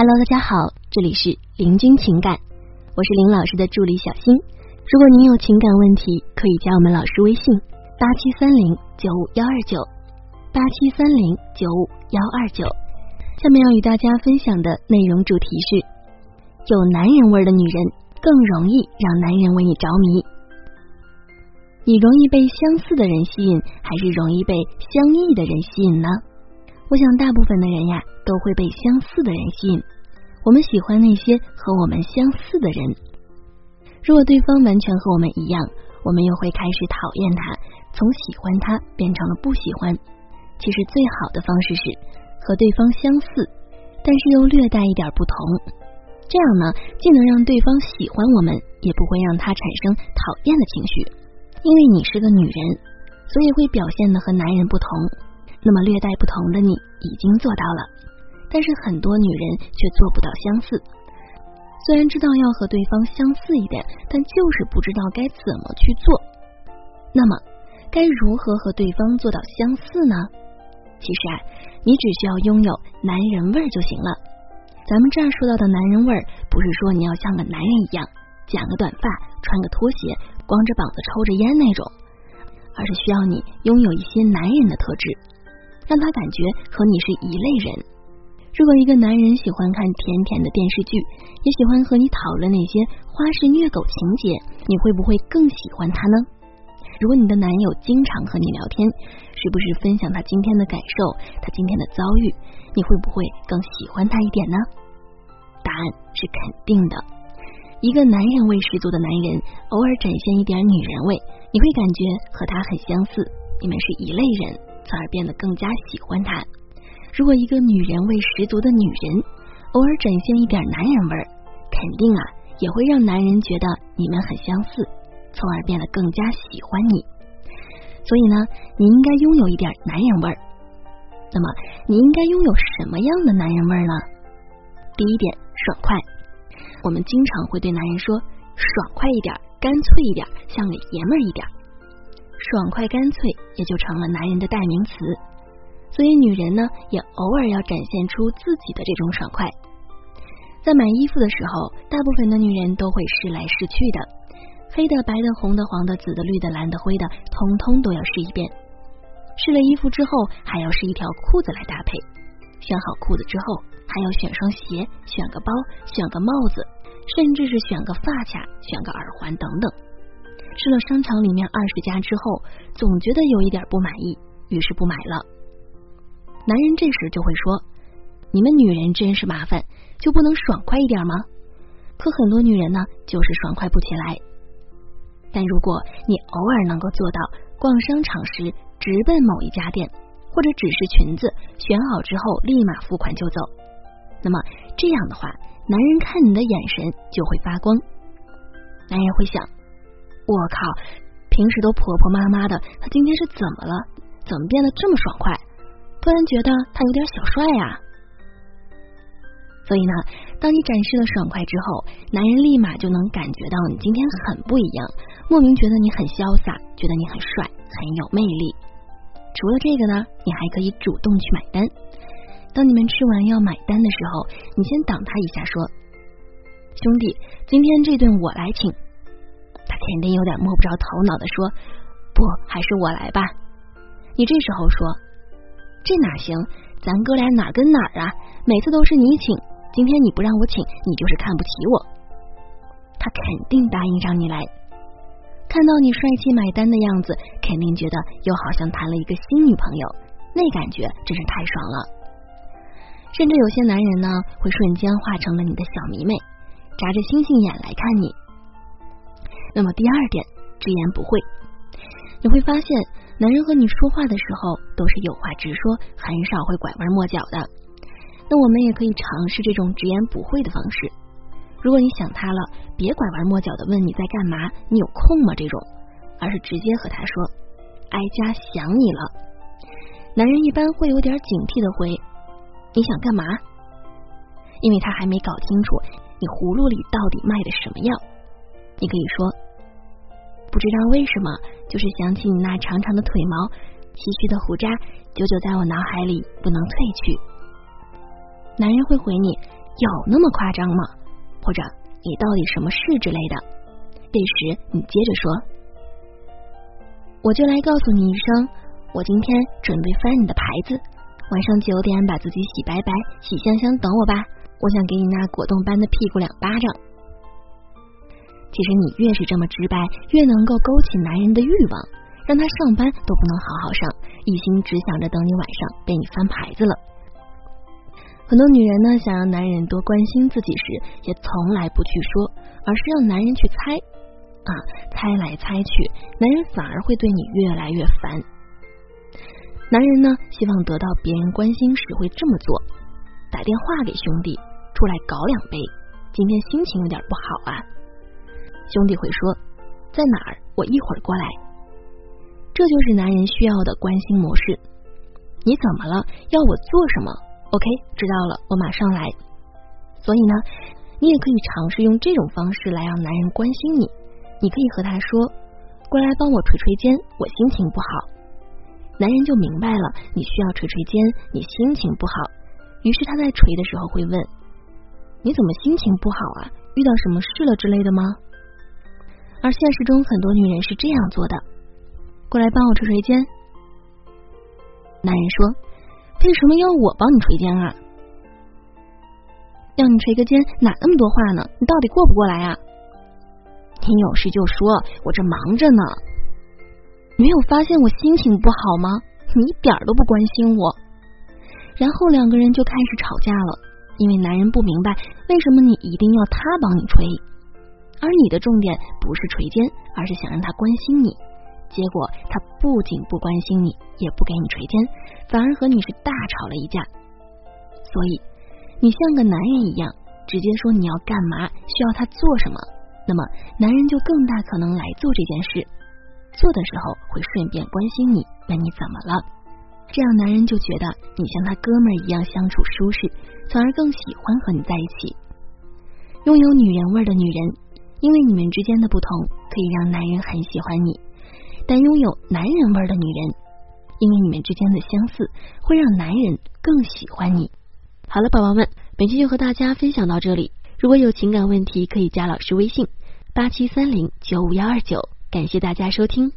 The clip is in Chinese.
Hello，大家好，这里是林君情感，我是林老师的助理小新。如果您有情感问题，可以加我们老师微信八七三零九五幺二九八七三零九五幺二九。下面要与大家分享的内容主题是：有男人味的女人更容易让男人为你着迷。你容易被相似的人吸引，还是容易被相异的人吸引呢？我想，大部分的人呀。都会被相似的人吸引，我们喜欢那些和我们相似的人。如果对方完全和我们一样，我们又会开始讨厌他，从喜欢他变成了不喜欢。其实最好的方式是和对方相似，但是又略带一点不同。这样呢，既能让对方喜欢我们，也不会让他产生讨厌的情绪。因为你是个女人，所以会表现的和男人不同。那么略带不同的你，已经做到了。但是很多女人却做不到相似，虽然知道要和对方相似一点，但就是不知道该怎么去做。那么，该如何和对方做到相似呢？其实啊，你只需要拥有男人味儿就行了。咱们这儿说到的男人味儿，不是说你要像个男人一样，剪个短发，穿个拖鞋，光着膀子抽着烟那种，而是需要你拥有一些男人的特质，让他感觉和你是一类人。如果一个男人喜欢看甜甜的电视剧，也喜欢和你讨论那些花式虐狗情节，你会不会更喜欢他呢？如果你的男友经常和你聊天，时不时分享他今天的感受，他今天的遭遇，你会不会更喜欢他一点呢？答案是肯定的。一个男人味十足的男人，偶尔展现一点女人味，你会感觉和他很相似，你们是一类人，从而变得更加喜欢他。如果一个女人味十足的女人，偶尔展现一点男人味儿，肯定啊也会让男人觉得你们很相似，从而变得更加喜欢你。所以呢，你应该拥有一点男人味儿。那么，你应该拥有什么样的男人味儿呢？第一点，爽快。我们经常会对男人说，爽快一点，干脆一点，像个爷们儿一点。爽快干脆也就成了男人的代名词。所以，女人呢也偶尔要展现出自己的这种爽快。在买衣服的时候，大部分的女人都会试来试去的，黑的、白的、红的、黄的、紫的、绿的、蓝的、灰的，通通都要试一遍。试了衣服之后，还要试一条裤子来搭配。选好裤子之后，还要选双鞋，选个包，选个帽子，甚至是选个发卡，选个耳环等等。试了商场里面二十家之后，总觉得有一点不满意，于是不买了。男人这时就会说：“你们女人真是麻烦，就不能爽快一点吗？”可很多女人呢，就是爽快不起来。但如果你偶尔能够做到逛商场时直奔某一家店，或者只是裙子选好之后立马付款就走，那么这样的话，男人看你的眼神就会发光。男人会想：“我靠，平时都婆婆妈妈的，他今天是怎么了？怎么变得这么爽快？”突然觉得他有点小帅呀，所以呢，当你展示了爽快之后，男人立马就能感觉到你今天很不一样，莫名觉得你很潇洒，觉得你很帅，很有魅力。除了这个呢，你还可以主动去买单。当你们吃完要买单的时候，你先挡他一下，说：“兄弟，今天这顿我来请。”他肯定有点摸不着头脑的说：“不，还是我来吧。”你这时候说。这哪行？咱哥俩哪跟哪儿啊？每次都是你请，今天你不让我请，你就是看不起我。他肯定答应让你来，看到你帅气买单的样子，肯定觉得又好像谈了一个新女朋友，那感觉真是太爽了。甚至有些男人呢，会瞬间化成了你的小迷妹，眨着星星眼来看你。那么第二点，直言不讳，你会发现。男人和你说话的时候都是有话直说，很少会拐弯抹角的。那我们也可以尝试这种直言不讳的方式。如果你想他了，别拐弯抹角的问你在干嘛，你有空吗这种，而是直接和他说：“哀家想你了。”男人一般会有点警惕的回：“你想干嘛？”因为他还没搞清楚你葫芦里到底卖的什么药。你可以说。不知道为什么，就是想起你那长长的腿毛、唏嘘的胡渣，久久在我脑海里不能褪去。男人会回你：“有那么夸张吗？或者你到底什么事之类的？这时你接着说，我就来告诉你一声，我今天准备翻你的牌子，晚上九点把自己洗白白、洗香香，等我吧。我想给你那果冻般的屁股两巴掌。其实你越是这么直白，越能够勾起男人的欲望，让他上班都不能好好上，一心只想着等你晚上被你翻牌子了。很多女人呢，想让男人多关心自己时，也从来不去说，而是让男人去猜啊，猜来猜去，男人反而会对你越来越烦。男人呢，希望得到别人关心时会这么做：打电话给兄弟。出来搞两杯，今天心情有点不好啊。兄弟会说在哪儿，我一会儿过来。这就是男人需要的关心模式。你怎么了？要我做什么？OK，知道了，我马上来。所以呢，你也可以尝试用这种方式来让男人关心你。你可以和他说：“过来帮我捶捶肩，我心情不好。”男人就明白了，你需要捶捶肩，你心情不好。于是他在捶的时候会问。你怎么心情不好啊？遇到什么事了之类的吗？而现实中很多女人是这样做的：过来帮我捶捶肩。男人说：“为什么要我帮你捶肩啊？要你捶个肩，哪那么多话呢？你到底过不过来啊？你有事就说，我这忙着呢。没有发现我心情不好吗？你一点都不关心我。”然后两个人就开始吵架了。因为男人不明白为什么你一定要他帮你捶，而你的重点不是捶肩，而是想让他关心你。结果他不仅不关心你，也不给你捶肩，反而和你是大吵了一架。所以你像个男人一样，直接说你要干嘛，需要他做什么，那么男人就更大可能来做这件事。做的时候会顺便关心你，问你怎么了。这样，男人就觉得你像他哥们儿一样相处舒适，从而更喜欢和你在一起。拥有女人味的女人，因为你们之间的不同，可以让男人很喜欢你；但拥有男人味的女人，因为你们之间的相似，会让男人更喜欢你。好了，宝宝们，本期就和大家分享到这里。如果有情感问题，可以加老师微信：八七三零九五幺二九。感谢大家收听。